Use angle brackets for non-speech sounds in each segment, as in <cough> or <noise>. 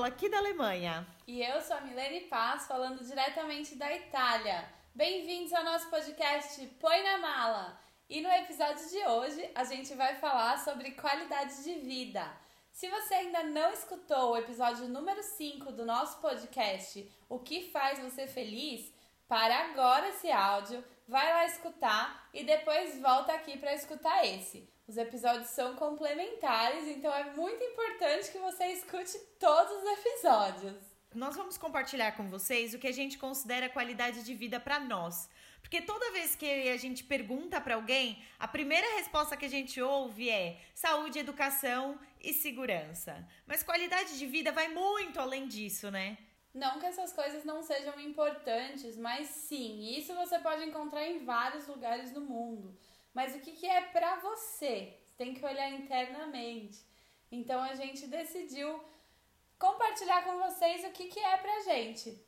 falo aqui da Alemanha. E eu sou a Milene Paz, falando diretamente da Itália. Bem-vindos ao nosso podcast Põe na Mala. E no episódio de hoje a gente vai falar sobre qualidade de vida. Se você ainda não escutou o episódio número 5 do nosso podcast O que faz você feliz, para agora esse áudio, vai lá escutar e depois volta aqui para escutar esse. Os episódios são complementares, então é muito importante que você escute todos os episódios. Nós vamos compartilhar com vocês o que a gente considera qualidade de vida para nós. Porque toda vez que a gente pergunta para alguém, a primeira resposta que a gente ouve é saúde, educação e segurança. Mas qualidade de vida vai muito além disso, né? Não que essas coisas não sejam importantes, mas sim, isso você pode encontrar em vários lugares do mundo. Mas o que, que é para você? Tem que olhar internamente. Então a gente decidiu compartilhar com vocês o que, que é pra gente.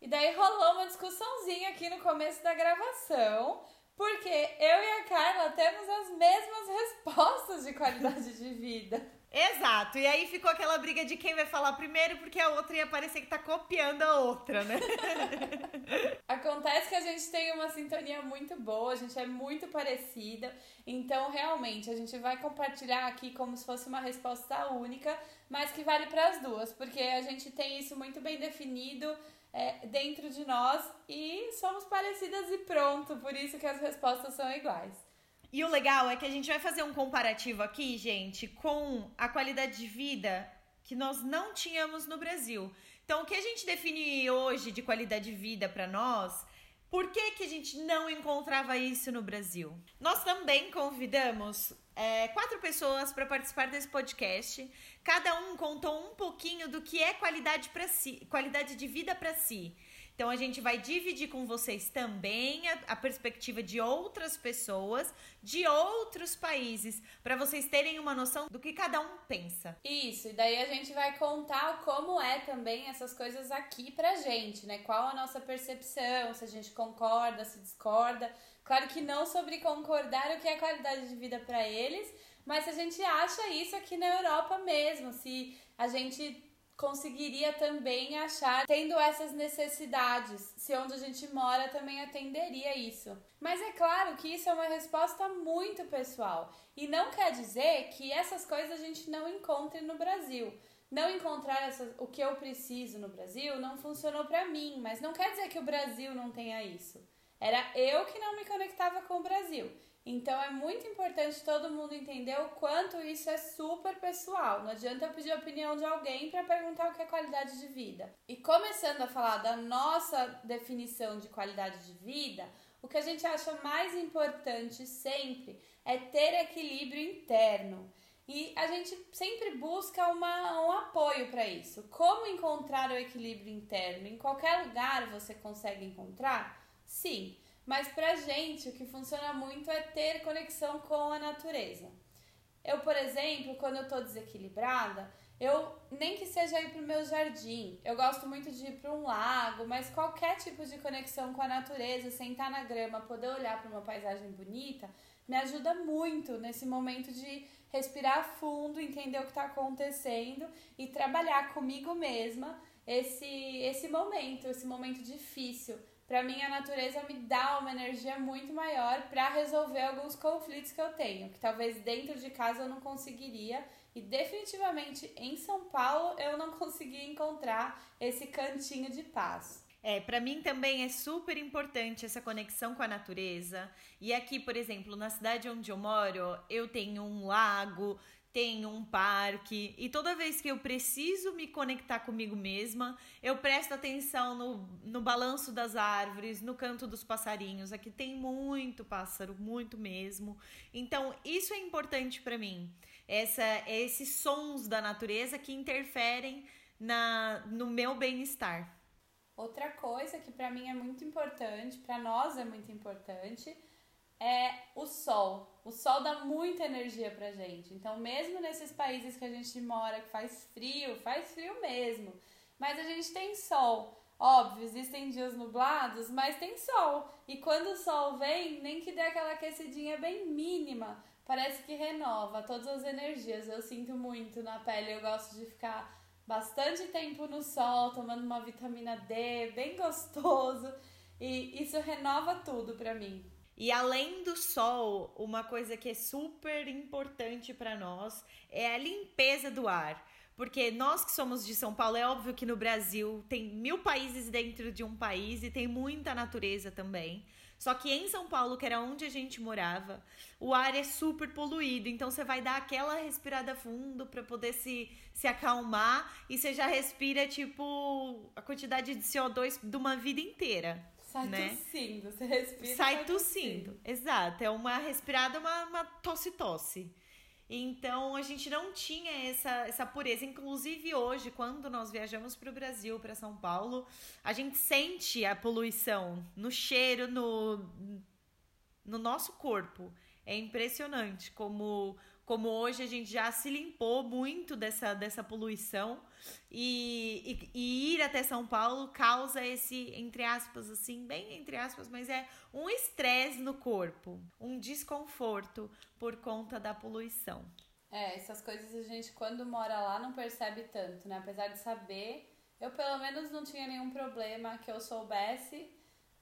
E daí rolou uma discussãozinha aqui no começo da gravação, porque eu e a Carla temos as mesmas <laughs> respostas de qualidade de vida. Exato. E aí ficou aquela briga de quem vai falar primeiro, porque a outra ia parecer que tá copiando a outra, né? <laughs> Acontece que a gente tem uma sintonia muito boa, a gente é muito parecida. Então, realmente, a gente vai compartilhar aqui como se fosse uma resposta única, mas que vale para as duas, porque a gente tem isso muito bem definido é, dentro de nós e somos parecidas e pronto. Por isso que as respostas são iguais. E o legal é que a gente vai fazer um comparativo aqui, gente, com a qualidade de vida que nós não tínhamos no Brasil. Então, o que a gente define hoje de qualidade de vida para nós, por que, que a gente não encontrava isso no Brasil? Nós também convidamos é, quatro pessoas para participar desse podcast. Cada um contou um pouquinho do que é qualidade para si, qualidade de vida para si. Então a gente vai dividir com vocês também a, a perspectiva de outras pessoas, de outros países, para vocês terem uma noção do que cada um pensa. Isso, e daí a gente vai contar como é também essas coisas aqui pra gente, né? Qual a nossa percepção, se a gente concorda, se discorda. Claro que não sobre concordar o que é qualidade de vida para eles, mas se a gente acha isso aqui na Europa mesmo, se a gente conseguiria também achar tendo essas necessidades, se onde a gente mora também atenderia isso. Mas é claro que isso é uma resposta muito pessoal e não quer dizer que essas coisas a gente não encontre no Brasil. Não encontrar essas, o que eu preciso no Brasil não funcionou para mim, mas não quer dizer que o Brasil não tenha isso. Era eu que não me conectava com o Brasil. Então é muito importante todo mundo entender o quanto isso é super pessoal. Não adianta eu pedir a opinião de alguém para perguntar o que é qualidade de vida. E começando a falar da nossa definição de qualidade de vida, o que a gente acha mais importante sempre é ter equilíbrio interno. E a gente sempre busca uma, um apoio para isso. Como encontrar o equilíbrio interno? Em qualquer lugar você consegue encontrar? Sim. Mas pra gente, o que funciona muito é ter conexão com a natureza. Eu, por exemplo, quando eu tô desequilibrada, eu nem que seja ir pro meu jardim. Eu gosto muito de ir para um lago, mas qualquer tipo de conexão com a natureza, sentar na grama, poder olhar para uma paisagem bonita, me ajuda muito nesse momento de respirar fundo, entender o que está acontecendo e trabalhar comigo mesma esse esse momento, esse momento difícil para mim a natureza me dá uma energia muito maior para resolver alguns conflitos que eu tenho, que talvez dentro de casa eu não conseguiria e definitivamente em São Paulo eu não <laughs> consegui encontrar esse cantinho de paz. É, para mim também é super importante essa conexão com a natureza. E aqui, por exemplo, na cidade onde eu moro, eu tenho um lago, tenho um parque e toda vez que eu preciso me conectar comigo mesma, eu presto atenção no, no balanço das árvores, no canto dos passarinhos. Aqui tem muito pássaro, muito mesmo. Então, isso é importante para mim. Essa, esses sons da natureza que interferem na, no meu bem-estar. Outra coisa que para mim é muito importante, para nós é muito importante, é o sol. O sol dá muita energia pra gente. Então, mesmo nesses países que a gente mora, que faz frio, faz frio mesmo. Mas a gente tem sol. Óbvio, existem dias nublados, mas tem sol. E quando o sol vem, nem que dê aquela aquecidinha bem mínima, parece que renova todas as energias. Eu sinto muito na pele, eu gosto de ficar bastante tempo no sol, tomando uma vitamina D, bem gostoso. E isso renova tudo para mim. E além do sol, uma coisa que é super importante para nós é a limpeza do ar. Porque nós que somos de São Paulo, é óbvio que no Brasil tem mil países dentro de um país e tem muita natureza também. Só que em São Paulo, que era onde a gente morava, o ar é super poluído. Então você vai dar aquela respirada fundo para poder se, se acalmar e você já respira, tipo, a quantidade de CO2 de uma vida inteira. Sai né? tossindo, você respira. Sai, sai tossindo. tossindo. exato. É uma respirada, uma, uma tosse-tosse. Então a gente não tinha essa, essa pureza. Inclusive hoje, quando nós viajamos para o Brasil, para São Paulo, a gente sente a poluição no cheiro, no, no nosso corpo. É impressionante como como hoje a gente já se limpou muito dessa, dessa poluição e, e, e, ir até São Paulo causa esse, entre aspas, assim, bem entre aspas, mas é um estresse no corpo, um desconforto por conta da poluição. É, essas coisas a gente, quando mora lá, não percebe tanto, né? Apesar de saber, eu pelo menos não tinha nenhum problema que eu soubesse,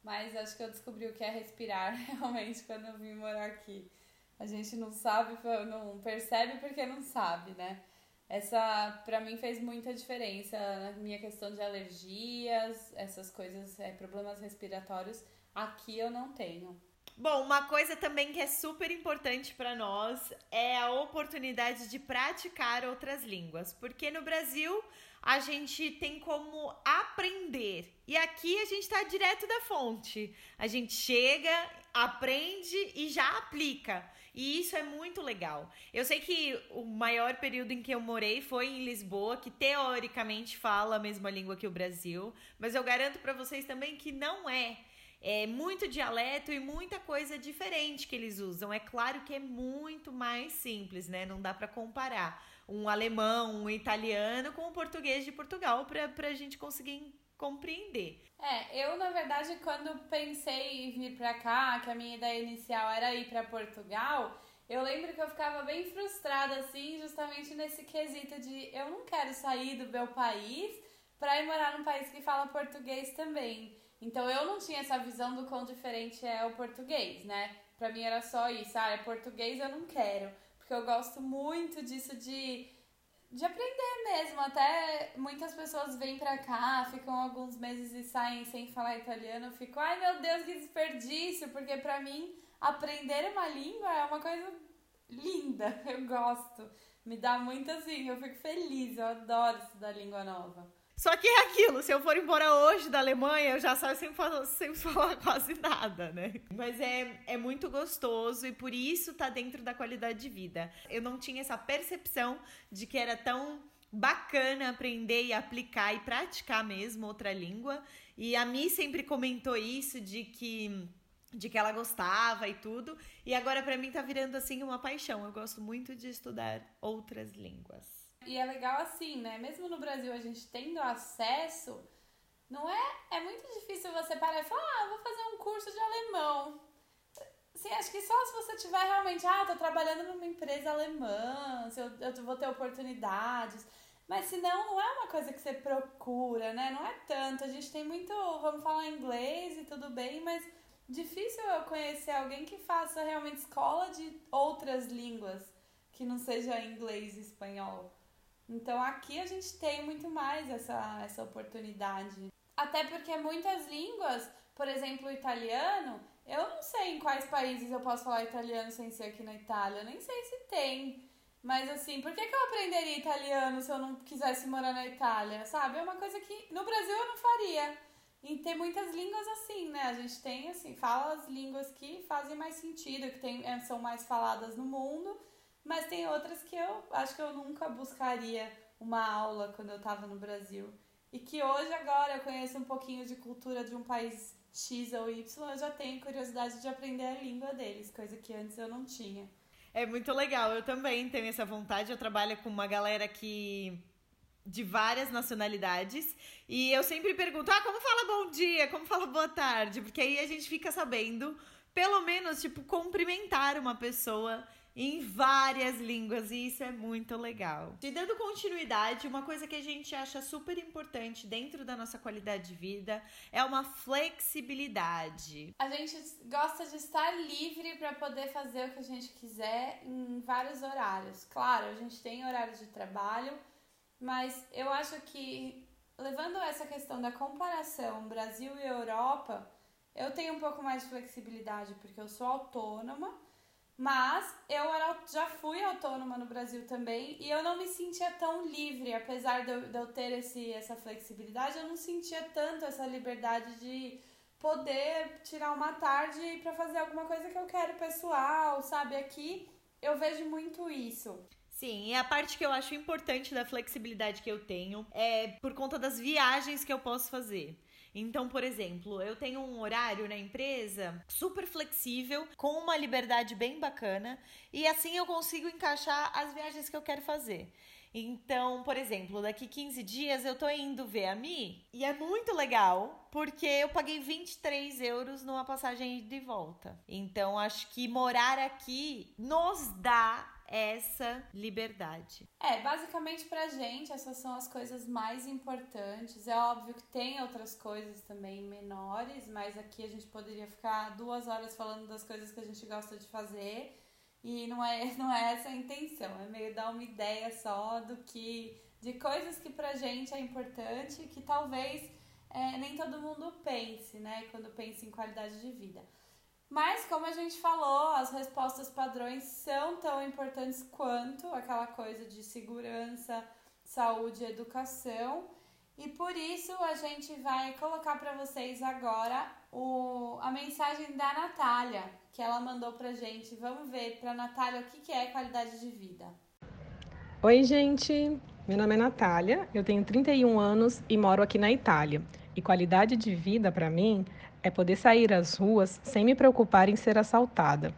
mas acho que eu descobri o que é respirar <laughs> realmente quando eu vim morar aqui. A gente não sabe, não percebe porque não sabe, né? Essa, para mim, fez muita diferença na minha questão de alergias, essas coisas, é, problemas respiratórios. Aqui eu não tenho. Bom, uma coisa também que é super importante para nós é a oportunidade de praticar outras línguas, porque no Brasil a gente tem como aprender e aqui a gente está direto da fonte. A gente chega, aprende e já aplica. E isso é muito legal. Eu sei que o maior período em que eu morei foi em Lisboa, que teoricamente fala a mesma língua que o Brasil, mas eu garanto para vocês também que não é. É muito dialeto e muita coisa diferente que eles usam. É claro que é muito mais simples, né? Não dá para comparar um alemão, um italiano com o português de Portugal para a gente conseguir compreender. É, eu na verdade quando pensei em vir para cá, que a minha ideia inicial era ir para Portugal, eu lembro que eu ficava bem frustrada assim, justamente nesse quesito de eu não quero sair do meu país para ir morar num país que fala português também. Então eu não tinha essa visão do quão diferente é o português, né? Pra mim era só isso, ah, é português eu não quero. Porque eu gosto muito disso de de aprender mesmo. Até muitas pessoas vêm pra cá, ficam alguns meses e saem sem falar italiano. Eu fico, ai meu Deus, que desperdício! Porque pra mim, aprender uma língua é uma coisa linda. <laughs> Eu gosto. Me dá muito assim, eu fico feliz, eu adoro estudar língua nova. Só que é aquilo, se eu for embora hoje da Alemanha, eu já saio sem falar, sem <laughs> falar quase nada, né? Mas é, é muito gostoso e por isso tá dentro da qualidade de vida. Eu não tinha essa percepção de que era tão bacana aprender e aplicar e praticar mesmo outra língua. E a Mi sempre comentou isso de que de que ela gostava e tudo. E agora para mim tá virando assim uma paixão. Eu gosto muito de estudar outras línguas. E é legal assim, né? Mesmo no Brasil a gente tendo acesso, não é? É muito difícil você parar e falar, ah, vou fazer um curso de alemão. Sim, acho que só se você tiver realmente, ah, tô trabalhando numa empresa alemã, se eu, eu vou ter oportunidades. Mas se não, não é uma coisa que você procura, né? Não é tanto. A gente tem muito, vamos falar inglês e tudo bem, mas difícil eu conhecer alguém que faça realmente escola de outras línguas, que não seja inglês e espanhol. Então aqui a gente tem muito mais essa, essa oportunidade. Até porque muitas línguas, por exemplo, o italiano, eu não sei em quais países eu posso falar italiano sem ser aqui na Itália, nem sei se tem. Mas assim, por que, que eu aprenderia italiano se eu não quisesse morar na Itália? Sabe? É uma coisa que no Brasil eu não faria. E tem muitas línguas assim, né? A gente tem, assim, fala as línguas que fazem mais sentido, que tem, é, são mais faladas no mundo mas tem outras que eu acho que eu nunca buscaria uma aula quando eu estava no Brasil. E que hoje, agora, eu conheço um pouquinho de cultura de um país X ou Y, eu já tenho curiosidade de aprender a língua deles, coisa que antes eu não tinha. É muito legal, eu também tenho essa vontade. Eu trabalho com uma galera que de várias nacionalidades. E eu sempre pergunto: ah, como fala bom dia? Como fala boa tarde? Porque aí a gente fica sabendo, pelo menos, tipo, cumprimentar uma pessoa em várias línguas e isso é muito legal. E dando continuidade, uma coisa que a gente acha super importante dentro da nossa qualidade de vida é uma flexibilidade. A gente gosta de estar livre para poder fazer o que a gente quiser em vários horários. Claro, a gente tem horário de trabalho, mas eu acho que levando essa questão da comparação Brasil e Europa, eu tenho um pouco mais de flexibilidade porque eu sou autônoma mas eu era, já fui autônoma no Brasil também e eu não me sentia tão livre, apesar de eu, de eu ter esse, essa flexibilidade, eu não sentia tanto essa liberdade de poder tirar uma tarde para fazer alguma coisa que eu quero pessoal, sabe? Aqui eu vejo muito isso. Sim, e a parte que eu acho importante da flexibilidade que eu tenho é por conta das viagens que eu posso fazer. Então, por exemplo, eu tenho um horário na empresa super flexível, com uma liberdade bem bacana, e assim eu consigo encaixar as viagens que eu quero fazer. Então, por exemplo, daqui 15 dias eu tô indo ver a Mi e é muito legal porque eu paguei 23 euros numa passagem de volta. Então, acho que morar aqui nos dá essa liberdade. É, basicamente pra gente essas são as coisas mais importantes. É óbvio que tem outras coisas também menores, mas aqui a gente poderia ficar duas horas falando das coisas que a gente gosta de fazer. E não é, <laughs> não é essa a intenção, é meio dar uma ideia só do que. de coisas que pra gente é importante que talvez é, nem todo mundo pense, né? Quando pensa em qualidade de vida. Mas, como a gente falou, as respostas padrões são tão importantes quanto aquela coisa de segurança, saúde e educação. E por isso a gente vai colocar para vocês agora o, a mensagem da Natália, que ela mandou pra gente. Vamos ver para Natália o que, que é qualidade de vida. Oi, gente. Meu nome é Natália, eu tenho 31 anos e moro aqui na Itália. E qualidade de vida para mim é poder sair às ruas sem me preocupar em ser assaltada.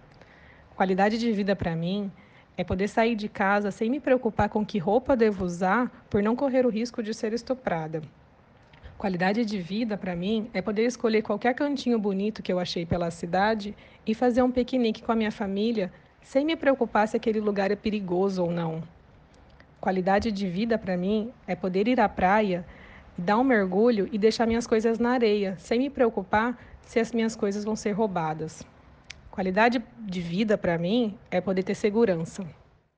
Qualidade de vida para mim é poder sair de casa sem me preocupar com que roupa devo usar por não correr o risco de ser estuprada. Qualidade de vida para mim é poder escolher qualquer cantinho bonito que eu achei pela cidade e fazer um piquenique com a minha família sem me preocupar se aquele lugar é perigoso ou não. Qualidade de vida para mim é poder ir à praia dar um mergulho e deixar minhas coisas na areia, sem me preocupar se as minhas coisas vão ser roubadas. Qualidade de vida para mim é poder ter segurança.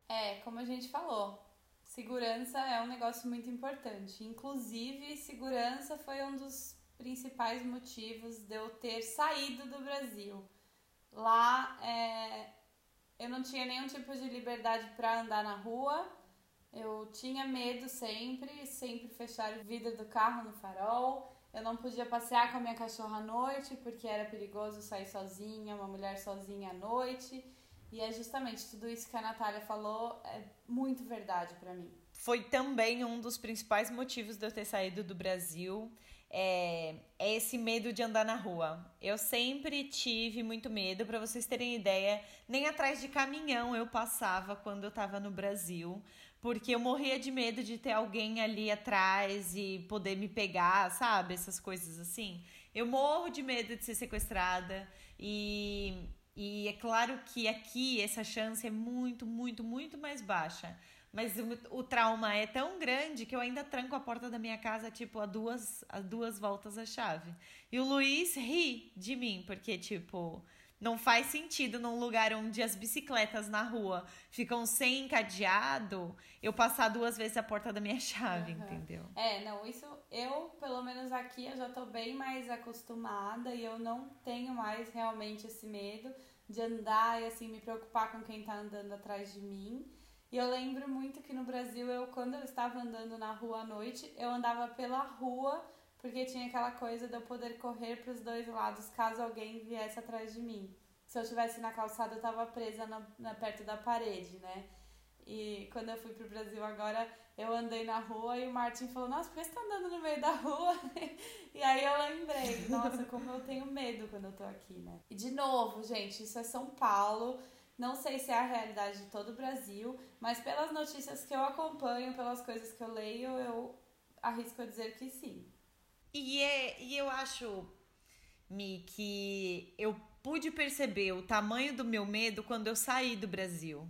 É, como a gente falou, segurança é um negócio muito importante. Inclusive, segurança foi um dos principais motivos de eu ter saído do Brasil. Lá é, eu não tinha nenhum tipo de liberdade para andar na rua, eu tinha medo sempre, sempre fechar o vidro do carro no farol. Eu não podia passear com a minha cachorra à noite porque era perigoso sair sozinha, uma mulher sozinha à noite. E é justamente tudo isso que a Natália falou é muito verdade para mim. Foi também um dos principais motivos de eu ter saído do Brasil. É, é, esse medo de andar na rua. Eu sempre tive muito medo, para vocês terem ideia, nem atrás de caminhão eu passava quando eu estava no Brasil, porque eu morria de medo de ter alguém ali atrás e poder me pegar, sabe? Essas coisas assim. Eu morro de medo de ser sequestrada e, e é claro que aqui essa chance é muito, muito, muito mais baixa. Mas o, o, trauma é tão grande que eu ainda tranco a porta da minha casa, tipo, a duas, a duas voltas a chave. E o Luiz ri de mim, porque, tipo, não faz sentido num lugar onde as bicicletas na rua ficam sem encadeado, eu passar duas vezes a porta da minha <laughs> chave, uhum. entendeu? É, não, isso eu, pelo menos aqui, eu já tô bem mais acostumada e eu não tenho mais realmente esse medo de andar e assim me preocupar com quem tá andando atrás de mim. E eu lembro muito que no Brasil, eu quando eu estava andando na rua à noite, eu andava pela rua porque tinha aquela coisa de eu poder correr para os dois lados caso alguém viesse atrás de mim. Se eu estivesse na calçada, eu estava presa na, na, perto da parede, né? E quando eu fui pro Brasil agora, eu andei na rua e o Martin falou: Nossa, por que você tá andando no meio da rua? <laughs> e aí eu lembrei: Nossa, como eu tenho medo quando eu tô aqui, né? E de novo, gente, isso é São Paulo. Não sei se é a realidade de todo o Brasil, mas pelas notícias que eu acompanho, pelas coisas que eu leio, eu arrisco a dizer que sim. E, é, e eu acho, Mi, que eu pude perceber o tamanho do meu medo quando eu saí do Brasil.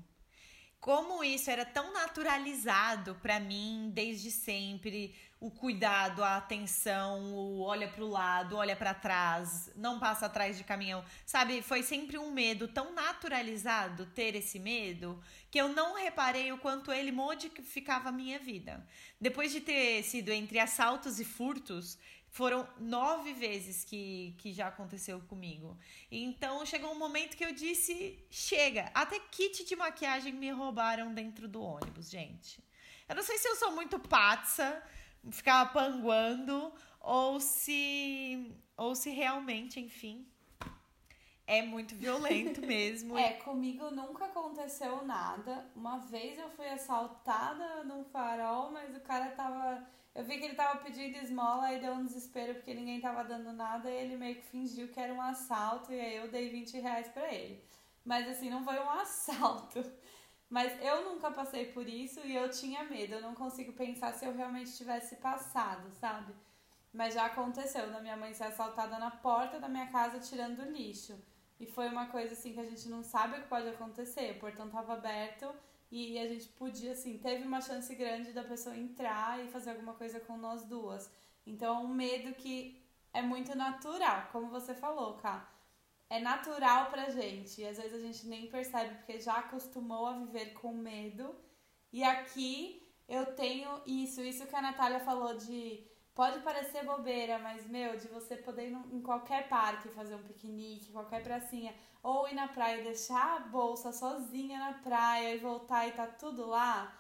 Como isso era tão naturalizado para mim desde sempre, o cuidado, a atenção, o olha para o lado, olha para trás, não passa atrás de caminhão, sabe? Foi sempre um medo tão naturalizado ter esse medo que eu não reparei o quanto ele modificava a minha vida. Depois de ter sido entre assaltos e furtos, foram nove vezes que, que já aconteceu comigo. Então chegou um momento que eu disse: chega. Até kit de maquiagem me roubaram dentro do ônibus, gente. Eu não sei se eu sou muito patsa, ficava panguando, ou se, ou se realmente, enfim, é muito violento <laughs> mesmo. é, comigo nunca aconteceu nada. Uma vez eu fui assaltada num farol, mas o cara tava eu vi que ele tava pedindo esmola e deu um desespero porque ninguém tava dando nada e ele meio que fingiu que era um assalto e aí eu dei 20 reais pra ele. Mas assim, não foi um <laughs> assalto. Mas eu nunca passei por isso e eu tinha medo. Eu não consigo pensar se eu realmente tivesse passado, sabe? Mas já aconteceu da minha mãe ser assaltada na porta da minha casa tirando lixo. E foi uma coisa assim que a gente não sabe o que pode acontecer. O portão tava aberto e a gente podia, assim, teve uma chance grande da pessoa entrar e fazer alguma coisa com nós duas. Então é um medo que é muito natural, como você falou, Cá. É natural pra gente. E às vezes a gente nem percebe porque já acostumou a viver com medo. E aqui eu tenho isso, isso que a Natália falou de Pode parecer bobeira, mas, meu, de você poder ir em qualquer parque fazer um piquenique, qualquer pracinha, ou ir na praia e deixar a bolsa sozinha na praia e voltar e tá tudo lá.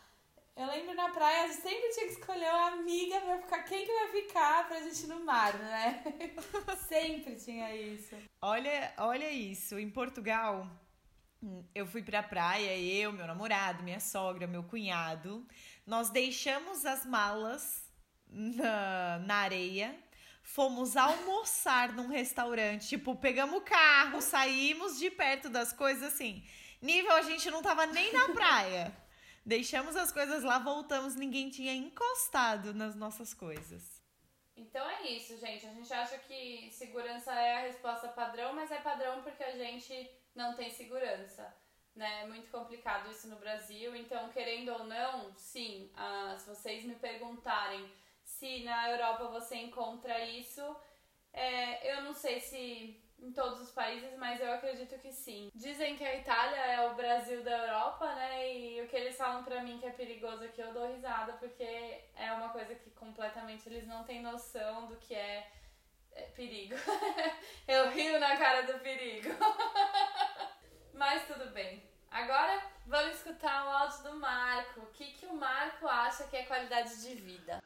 Eu lembro na praia, a gente sempre tinha que escolher uma amiga pra ficar. Quem que vai ficar pra gente ir no mar, né? <laughs> sempre tinha isso. Olha, olha isso. Em Portugal, eu fui pra praia, eu, meu namorado, minha sogra, meu cunhado. Nós deixamos as malas na, na areia. Fomos almoçar num restaurante. Tipo, pegamos o carro, saímos de perto das coisas assim. Nível, a gente não tava nem na praia. Deixamos as coisas lá, voltamos, ninguém tinha encostado nas nossas coisas. Então é isso, gente. A gente acha que segurança é a resposta padrão, mas é padrão porque a gente não tem segurança. Né? É muito complicado isso no Brasil. Então, querendo ou não, sim, ah, se vocês me perguntarem se na Europa você encontra isso. É, eu não sei se em todos os países, mas eu acredito que sim. Dizem que a Itália é o Brasil da Europa, né? E o que eles falam pra mim que é perigoso aqui, eu dou risada, porque é uma coisa que completamente eles não têm noção do que é, é perigo. <laughs> eu rio na cara do perigo. <laughs> mas tudo bem. Agora vamos escutar o áudio do Marco. O que, que o Marco acha que é qualidade de vida?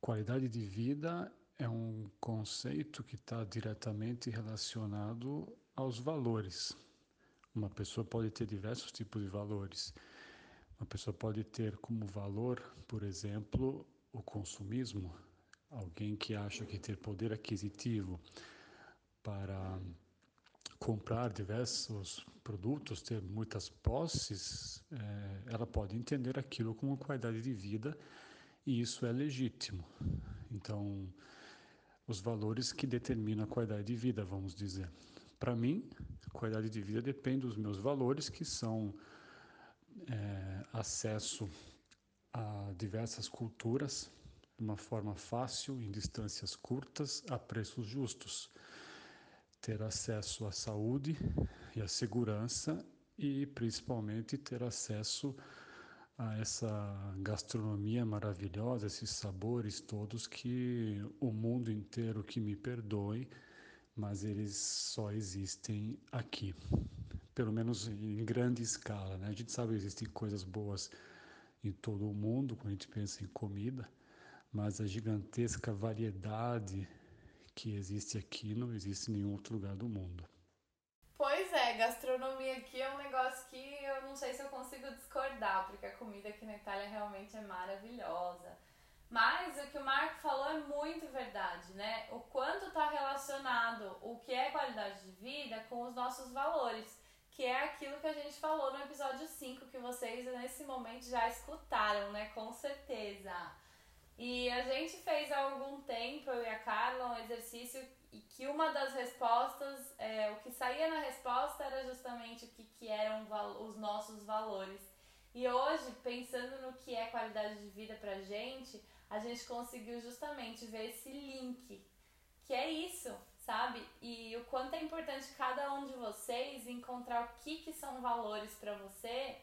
Qualidade de vida é um conceito que está diretamente relacionado aos valores. Uma pessoa pode ter diversos tipos de valores. Uma pessoa pode ter como valor, por exemplo, o consumismo. Alguém que acha que ter poder aquisitivo para comprar diversos produtos, ter muitas posses, é, ela pode entender aquilo como qualidade de vida e isso é legítimo. Então, os valores que determinam a qualidade de vida, vamos dizer. Para mim, qualidade de vida depende dos meus valores, que são é, acesso a diversas culturas de uma forma fácil, em distâncias curtas, a preços justos. Ter acesso à saúde e à segurança e, principalmente, ter acesso a a essa gastronomia maravilhosa, esses sabores todos que o mundo inteiro que me perdoe, mas eles só existem aqui, pelo menos em grande escala. Né? A gente sabe que existem coisas boas em todo o mundo quando a gente pensa em comida, mas a gigantesca variedade que existe aqui não existe em nenhum outro lugar do mundo. Pois é, gastronomia aqui é um negócio que eu não sei se eu consigo discordar, porque a comida aqui na Itália realmente é maravilhosa. Mas o que o Marco falou é muito verdade, né? O quanto está relacionado o que é qualidade de vida com os nossos valores, que é aquilo que a gente falou no episódio 5, que vocês nesse momento já escutaram, né? Com certeza. E a gente fez há algum tempo, eu e a Carla, um exercício e que uma das respostas, é, o que saía na resposta era justamente o que, que eram os nossos valores. E hoje, pensando no que é qualidade de vida pra gente, a gente conseguiu justamente ver esse link, que é isso, sabe? E o quanto é importante cada um de vocês encontrar o que, que são valores para você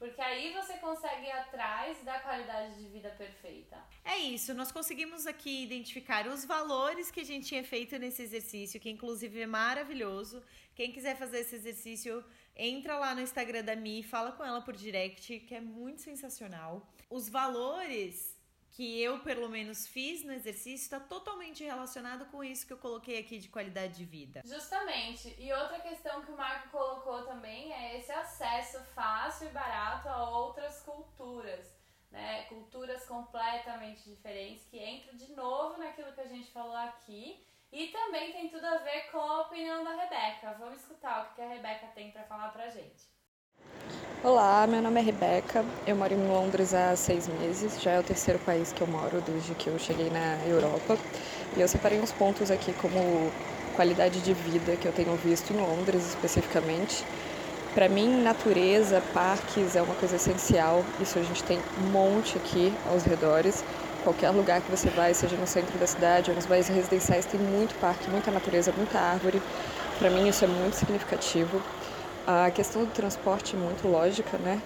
porque aí você consegue ir atrás da qualidade de vida perfeita. É isso, nós conseguimos aqui identificar os valores que a gente tinha feito nesse exercício, que inclusive é maravilhoso. Quem quiser fazer esse exercício, entra lá no Instagram da Mi, fala com ela por direct, que é muito sensacional. Os valores que eu, pelo menos, fiz no exercício está totalmente relacionado com isso que eu coloquei aqui de qualidade de vida. Justamente. E outra questão que o Marco colocou também é esse acesso fácil e barato a outras culturas. Né? Culturas completamente diferentes que entram de novo naquilo que a gente falou aqui. E também tem tudo a ver com a opinião da Rebeca. Vamos escutar o que a Rebeca tem para falar pra gente. Olá, meu nome é Rebeca, eu moro em Londres há seis meses, já é o terceiro país que eu moro desde que eu cheguei na Europa. E eu separei uns pontos aqui como qualidade de vida que eu tenho visto em Londres especificamente. Para mim, natureza, parques é uma coisa essencial, isso a gente tem um monte aqui aos redores. Qualquer lugar que você vai, seja no centro da cidade ou nos bairros residenciais, tem muito parque, muita natureza, muita árvore. Para mim, isso é muito significativo. A questão do transporte é muito lógica, né?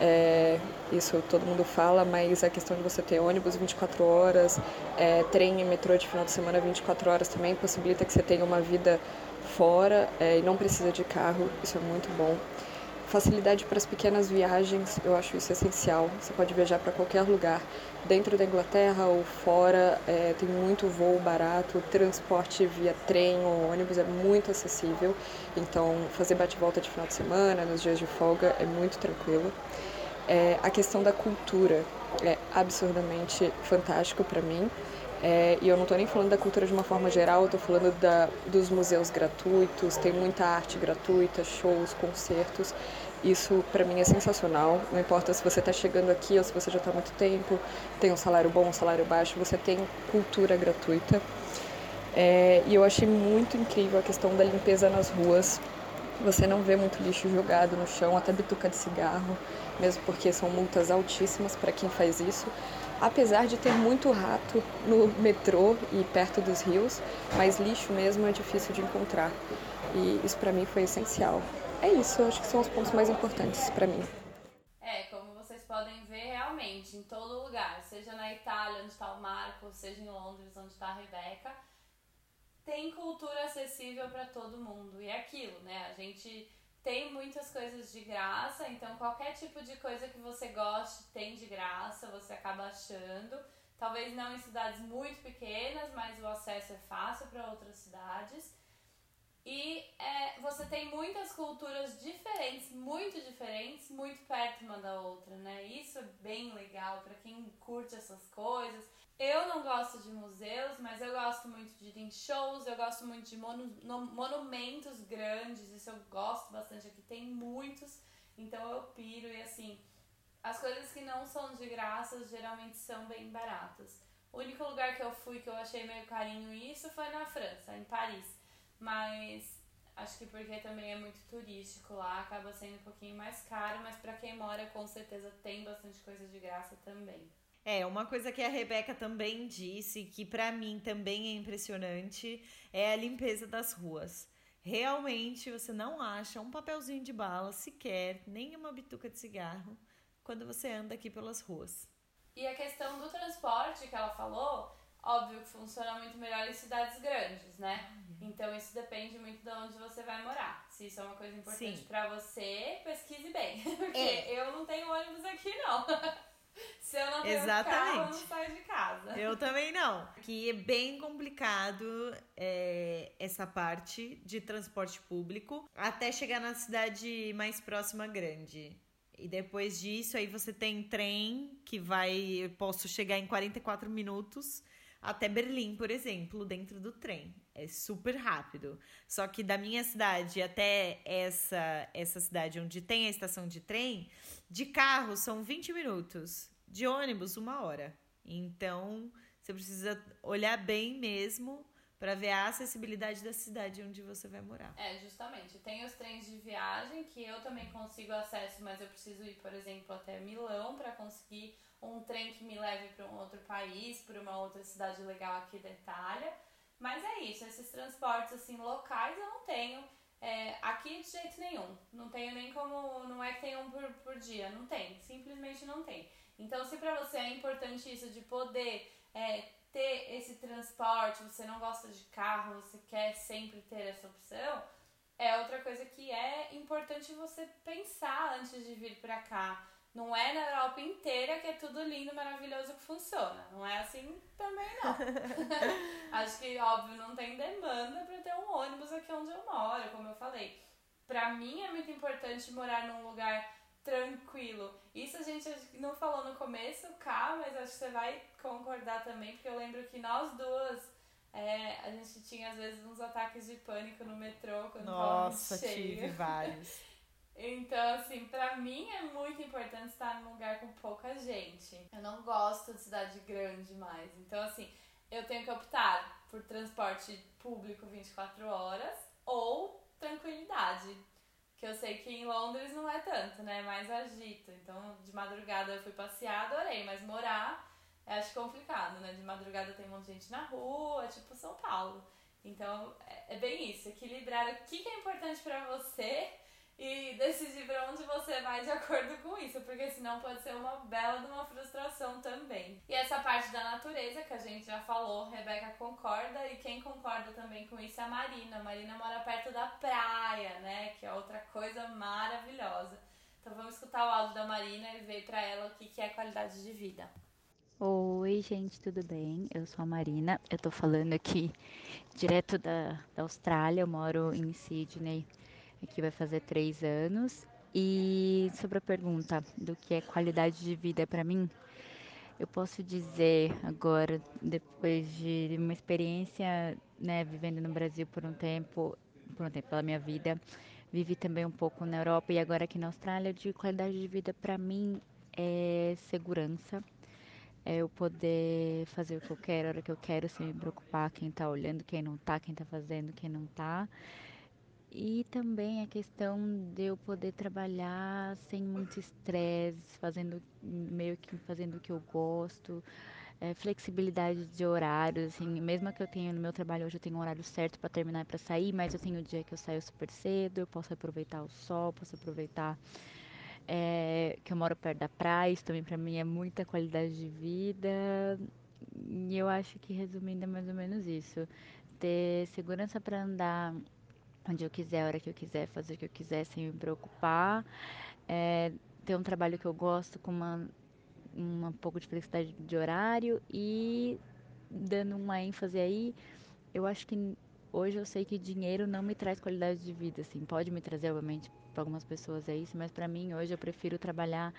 É, isso todo mundo fala, mas a questão de você ter ônibus 24 horas, é, trem e metrô de final de semana 24 horas também possibilita que você tenha uma vida fora é, e não precisa de carro, isso é muito bom. Facilidade para as pequenas viagens, eu acho isso essencial. Você pode viajar para qualquer lugar, dentro da Inglaterra ou fora, é, tem muito voo barato, transporte via trem ou ônibus é muito acessível. Então, fazer bate-volta de final de semana, nos dias de folga, é muito tranquilo. É, a questão da cultura é absurdamente fantástico para mim. É, e eu não estou nem falando da cultura de uma forma geral, estou falando da, dos museus gratuitos, tem muita arte gratuita, shows, concertos. Isso para mim é sensacional. Não importa se você está chegando aqui ou se você já está há muito tempo, tem um salário bom, um salário baixo, você tem cultura gratuita. É, e eu achei muito incrível a questão da limpeza nas ruas. Você não vê muito lixo jogado no chão, até bituca de cigarro, mesmo porque são multas altíssimas para quem faz isso apesar de ter muito rato no metrô e perto dos rios, mas lixo mesmo é difícil de encontrar. E isso para mim foi essencial. É isso, acho que são os pontos mais importantes para mim. É, como vocês podem ver, realmente, em todo lugar, seja na Itália, onde está o Marco, seja em Londres, onde está a Rebeca, tem cultura acessível para todo mundo. E é aquilo, né? A gente tem muitas coisas de graça, então qualquer tipo de coisa que você goste tem de graça, você acaba achando. Talvez não em cidades muito pequenas, mas o acesso é fácil para outras cidades. E é, você tem muitas culturas diferentes, muito diferentes, muito perto uma da outra, né? Isso é bem legal para quem curte essas coisas. Eu não gosto de museus, mas eu gosto muito de ir em shows, eu gosto muito de monu monumentos grandes, isso eu gosto bastante aqui, tem muitos, então eu piro e assim, as coisas que não são de graça geralmente são bem baratas. O único lugar que eu fui que eu achei meio carinho isso foi na França, em Paris, mas acho que porque também é muito turístico lá, acaba sendo um pouquinho mais caro, mas para quem mora com certeza tem bastante coisa de graça também. É, uma coisa que a Rebeca também disse, que para mim também é impressionante, é a limpeza das ruas. Realmente você não acha um papelzinho de bala sequer, nem uma bituca de cigarro, quando você anda aqui pelas ruas. E a questão do transporte que ela falou, óbvio que funciona muito melhor em cidades grandes, né? Então isso depende muito de onde você vai morar. Se isso é uma coisa importante para você, pesquise bem. <laughs> Porque é. eu não tenho ônibus aqui, não. <laughs> Se eu não tenho Exatamente. carro, eu não saio de casa. Eu também não. Que é bem complicado é, essa parte de transporte público até chegar na cidade mais próxima grande. E depois disso, aí você tem trem que vai. Eu posso chegar em 44 minutos até Berlim, por exemplo, dentro do trem. É super rápido. Só que da minha cidade até essa, essa cidade onde tem a estação de trem, de carro são 20 minutos, de ônibus, uma hora. Então, você precisa olhar bem mesmo para ver a acessibilidade da cidade onde você vai morar. É, justamente. Tem os trens de viagem que eu também consigo acesso, mas eu preciso ir, por exemplo, até Milão para conseguir um trem que me leve para um outro país, para uma outra cidade legal aqui da Itália. Mas é isso, esses transportes assim locais eu não tenho. É, aqui de jeito nenhum. Não tenho nem como. Não é que tem um por, por dia. Não tem. Simplesmente não tem. Então, se para você é importante isso de poder é, ter esse transporte, você não gosta de carro, você quer sempre ter essa opção, é outra coisa que é importante você pensar antes de vir para cá. Não é na Europa inteira que é tudo lindo, maravilhoso que funciona. Não é assim também não. <laughs> Acho que óbvio não tem demanda para ter um ônibus aqui onde eu moro, como eu falei. Para mim é muito importante morar num lugar tranquilo. Isso a gente não falou no começo, cá, mas acho que você vai concordar também, porque eu lembro que nós duas, é, a gente tinha às vezes uns ataques de pânico no metrô quando Nossa, tava cheio. tive vários. <laughs> Então, assim, pra mim é muito importante estar num lugar com pouca gente. Eu não gosto de cidade grande mais. Então, assim, eu tenho que optar por transporte público 24 horas ou tranquilidade. Que eu sei que em Londres não é tanto, né? É mais agito. Então, de madrugada eu fui passear, adorei, mas morar eu acho complicado, né? De madrugada tem um monte de gente na rua, tipo São Paulo. Então, é, é bem isso, equilibrar o que é importante para você e decidir para onde você vai de acordo com isso, porque senão pode ser uma bela de uma frustração também. E essa parte da natureza que a gente já falou, Rebeca concorda e quem concorda também com isso é a Marina. A Marina mora perto da praia, né, que é outra coisa maravilhosa. Então vamos escutar o áudio da Marina e ver para ela o que que é qualidade de vida. Oi, gente, tudo bem? Eu sou a Marina, eu tô falando aqui direto da, da Austrália, eu moro em Sydney, Aqui vai fazer três anos. E sobre a pergunta do que é qualidade de vida para mim, eu posso dizer agora, depois de uma experiência, né, vivendo no Brasil por um tempo, por um tempo pela minha vida, vivi também um pouco na Europa e agora aqui na Austrália, de qualidade de vida para mim é segurança, é eu poder fazer o que eu quero, a hora que eu quero, sem me preocupar quem tá olhando, quem não tá, quem tá fazendo, quem não tá. E também a questão de eu poder trabalhar sem muito estresse, fazendo meio que fazendo o que eu gosto, é, flexibilidade de horários, assim, mesmo que eu tenha no meu trabalho hoje eu tenho um horário certo para terminar para sair, mas eu tenho o dia que eu saio super cedo, eu posso aproveitar o sol, posso aproveitar é, que eu moro perto da praia, isso também para mim é muita qualidade de vida. E eu acho que resumindo é mais ou menos isso. Ter segurança para andar onde eu quiser, a hora que eu quiser, fazer o que eu quiser sem me preocupar. É, ter um trabalho que eu gosto com uma, uma um pouco de flexibilidade de horário e dando uma ênfase aí, eu acho que hoje eu sei que dinheiro não me traz qualidade de vida, assim, pode me trazer obviamente para algumas pessoas é isso, mas para mim hoje eu prefiro trabalhar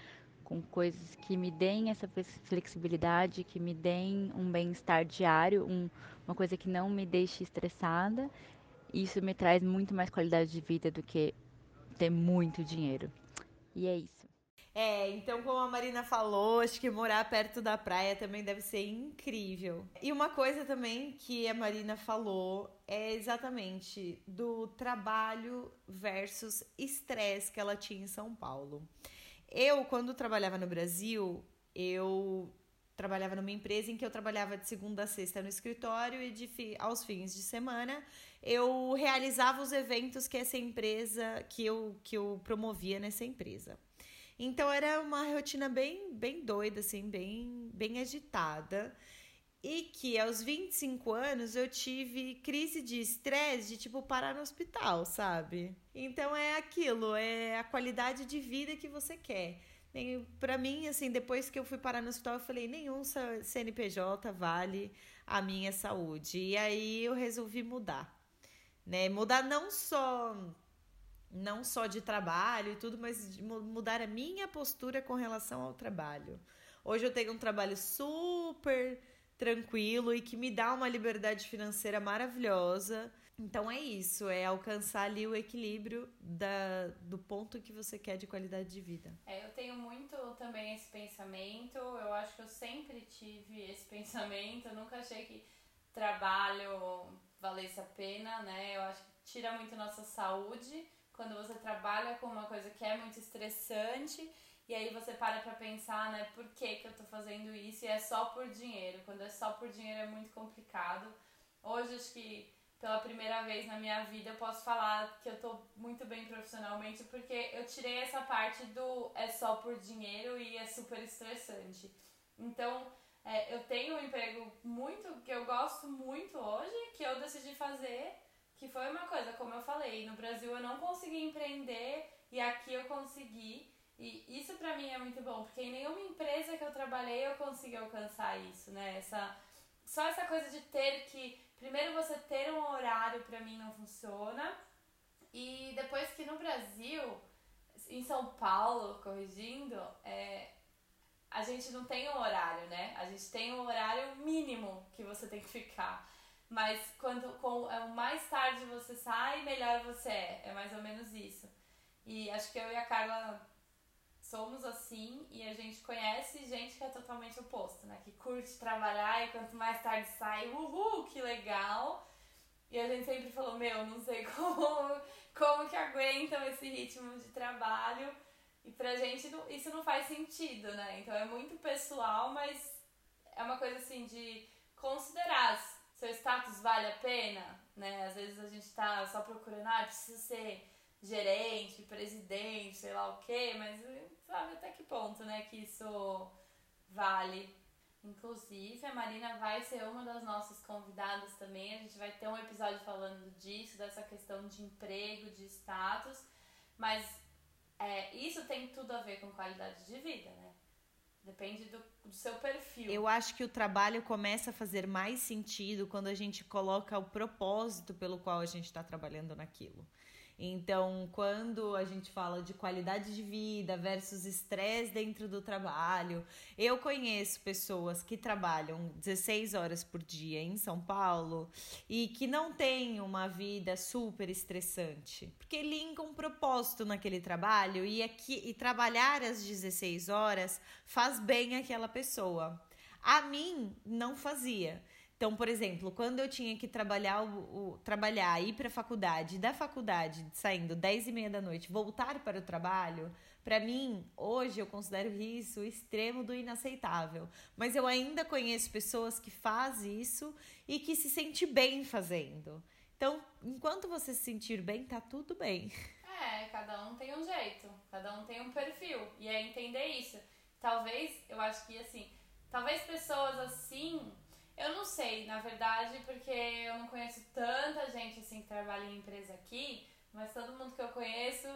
com coisas que me deem essa flexibilidade, que me deem um bem-estar diário, um, uma coisa que não me deixe estressada isso me traz muito mais qualidade de vida do que ter muito dinheiro. E é isso. É, então como a Marina falou, acho que morar perto da praia também deve ser incrível. E uma coisa também que a Marina falou é exatamente do trabalho versus estresse que ela tinha em São Paulo. Eu, quando trabalhava no Brasil, eu trabalhava numa empresa em que eu trabalhava de segunda a sexta no escritório e de, aos fins de semana eu realizava os eventos que essa empresa, que eu, que eu promovia nessa empresa. Então era uma rotina bem, bem doida, assim, bem, bem agitada. E que aos 25 anos eu tive crise de estresse de tipo parar no hospital, sabe? Então é aquilo, é a qualidade de vida que você quer. Para mim, assim, depois que eu fui parar no hospital, eu falei: nenhum CNPJ vale a minha saúde. E aí eu resolvi mudar né? Mudar não só não só de trabalho e tudo, mas mudar a minha postura com relação ao trabalho. Hoje eu tenho um trabalho super tranquilo e que me dá uma liberdade financeira maravilhosa. Então é isso, é alcançar ali o equilíbrio da, do ponto que você quer de qualidade de vida. É, eu tenho muito também esse pensamento, eu acho que eu sempre tive esse <laughs> pensamento, eu nunca achei que trabalho valesse a pena, né? Eu acho que tira muito nossa saúde quando você trabalha com uma coisa que é muito estressante e aí você para pra pensar, né, por que que eu tô fazendo isso e é só por dinheiro. Quando é só por dinheiro é muito complicado. Hoje acho que pela primeira vez na minha vida eu posso falar que eu tô muito bem profissionalmente porque eu tirei essa parte do é só por dinheiro e é super estressante. Então, é, eu tenho um emprego muito que eu gosto muito hoje, que eu decidi fazer, que foi uma coisa, como eu falei, no Brasil eu não consegui empreender e aqui eu consegui. E isso para mim é muito bom, porque em nenhuma empresa que eu trabalhei eu consegui alcançar isso, né? Essa, só essa coisa de ter que. Primeiro você ter um horário para mim não funciona. E depois que no Brasil, em São Paulo, corrigindo, é, a gente não tem um horário, né? A gente tem um horário mínimo que você tem que ficar. Mas quanto com, é, mais tarde você sai, melhor você é. É mais ou menos isso. E acho que eu e a Carla somos assim e a gente conhece gente que é totalmente oposto, né? Que curte trabalhar e quanto mais tarde sai, uhul, que legal. E a gente sempre falou, meu, não sei <laughs> como, como que aguentam esse ritmo de trabalho. E pra gente isso não faz sentido, né? Então é muito pessoal, mas é uma coisa assim de considerar seu status vale a pena, né? Às vezes a gente tá só procurando, ah, precisa ser gerente, presidente, sei lá o quê, mas sabe até que ponto, né, que isso vale. Inclusive, a Marina vai ser uma das nossas convidadas também. A gente vai ter um episódio falando disso, dessa questão de emprego, de status. Mas é, isso tem tudo a ver com qualidade de vida, né? Depende do, do, seu perfil. Eu acho que o trabalho começa a fazer mais sentido quando a gente coloca o propósito pelo qual a gente está trabalhando naquilo. Então, quando a gente fala de qualidade de vida versus estresse dentro do trabalho, eu conheço pessoas que trabalham 16 horas por dia em São Paulo e que não têm uma vida super estressante, porque linkam um propósito naquele trabalho e, aqui, e trabalhar às 16 horas faz bem àquela pessoa. A mim não fazia. Então, por exemplo, quando eu tinha que trabalhar, o, o trabalhar, ir para a faculdade, da faculdade, saindo 10 e meia da noite, voltar para o trabalho, para mim, hoje eu considero isso o extremo do inaceitável. Mas eu ainda conheço pessoas que fazem isso e que se sente bem fazendo. Então, enquanto você se sentir bem, tá tudo bem. É, cada um tem um jeito, cada um tem um perfil. E é entender isso. Talvez, eu acho que assim, talvez pessoas assim eu não sei, na verdade, porque eu não conheço tanta gente assim que trabalha em empresa aqui, mas todo mundo que eu conheço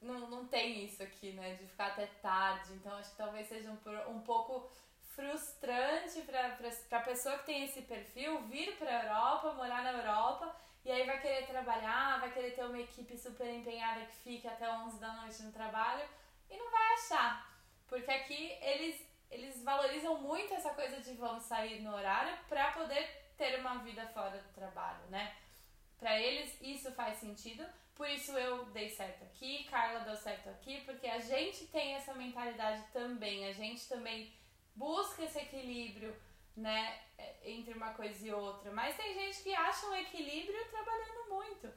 não, não tem isso aqui, né? De ficar até tarde. Então acho que talvez seja um, um pouco frustrante para a pessoa que tem esse perfil vir para a Europa, morar na Europa e aí vai querer trabalhar, vai querer ter uma equipe super empenhada que fique até 11 da noite no trabalho e não vai achar. Porque aqui eles eles valorizam muito essa coisa de vamos sair no horário para poder ter uma vida fora do trabalho, né? Para eles isso faz sentido, por isso eu dei certo aqui, Carla deu certo aqui, porque a gente tem essa mentalidade também, a gente também busca esse equilíbrio, né, entre uma coisa e outra. Mas tem gente que acha um equilíbrio trabalhando muito.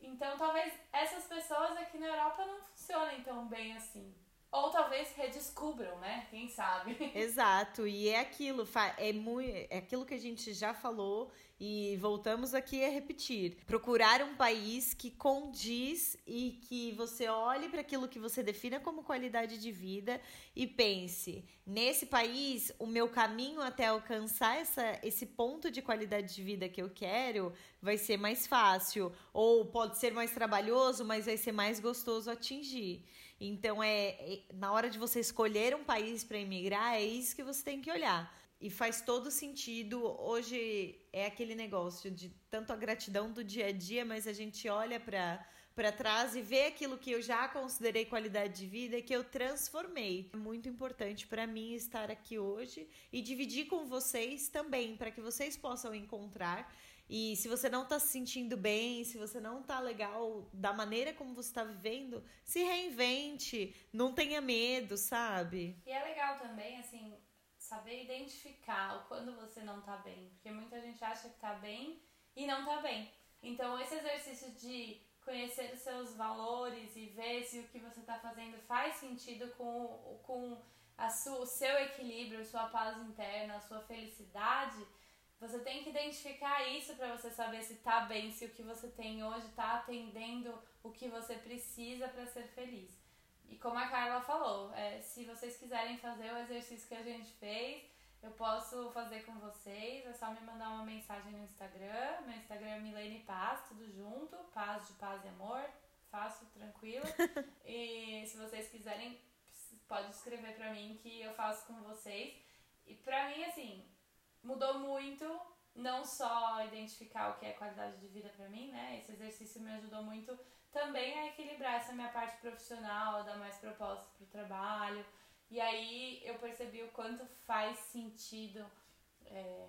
Então talvez essas pessoas aqui na Europa não funcionem tão bem assim. Ou talvez redescubram, né? Quem sabe? <laughs> Exato, e é aquilo, é, muito, é aquilo que a gente já falou e voltamos aqui a repetir. Procurar um país que condiz e que você olhe para aquilo que você defina como qualidade de vida e pense: nesse país, o meu caminho até alcançar essa, esse ponto de qualidade de vida que eu quero vai ser mais fácil, ou pode ser mais trabalhoso, mas vai ser mais gostoso atingir. Então, é, é na hora de você escolher um país para emigrar, é isso que você tem que olhar. e faz todo sentido. Hoje é aquele negócio de tanto a gratidão do dia a dia, mas a gente olha para para trás e vê aquilo que eu já considerei qualidade de vida e que eu transformei. É muito importante para mim estar aqui hoje e dividir com vocês também, para que vocês possam encontrar. E se você não está se sentindo bem, se você não está legal da maneira como você está vivendo, se reinvente, não tenha medo, sabe? E é legal também, assim, saber identificar quando você não tá bem. Porque muita gente acha que tá bem e não tá bem. Então, esse exercício de conhecer os seus valores e ver se o que você está fazendo faz sentido com, com a sua, o seu equilíbrio, sua paz interna, a sua felicidade, você tem que identificar isso para você saber se tá bem, se o que você tem hoje está atendendo o que você precisa para ser feliz. E como a Carla falou, é, se vocês quiserem fazer o exercício que a gente fez, eu posso fazer com vocês. É só me mandar uma mensagem no Instagram. Meu Instagram é Milene Paz, tudo junto. Paz de paz e amor. Fácil, tranquilo. <laughs> e se vocês quiserem, pode escrever pra mim que eu faço com vocês. E pra mim, assim, mudou muito. Não só identificar o que é qualidade de vida pra mim, né? Esse exercício me ajudou muito também a equilibrar essa minha parte profissional, dar mais propósito pro trabalho. E aí eu percebi o quanto faz sentido é,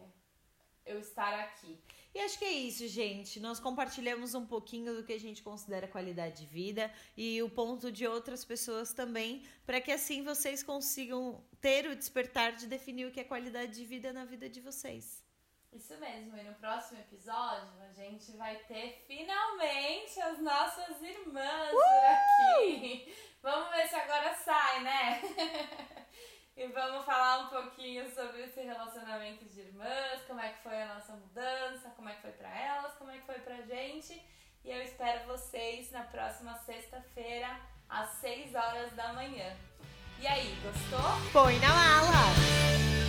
eu estar aqui. E acho que é isso, gente. Nós compartilhamos um pouquinho do que a gente considera qualidade de vida e o ponto de outras pessoas também, para que assim vocês consigam ter o despertar de definir o que é qualidade de vida na vida de vocês. Isso mesmo, e no próximo episódio a gente vai ter finalmente as nossas irmãs uh! por aqui. Vamos ver se agora sai, né? <laughs> e vamos falar um pouquinho sobre esse relacionamento de irmãs, como é que foi a nossa mudança, como é que foi para elas, como é que foi pra gente. E eu espero vocês na próxima sexta-feira, às 6 horas da manhã. E aí, gostou? Põe na mala!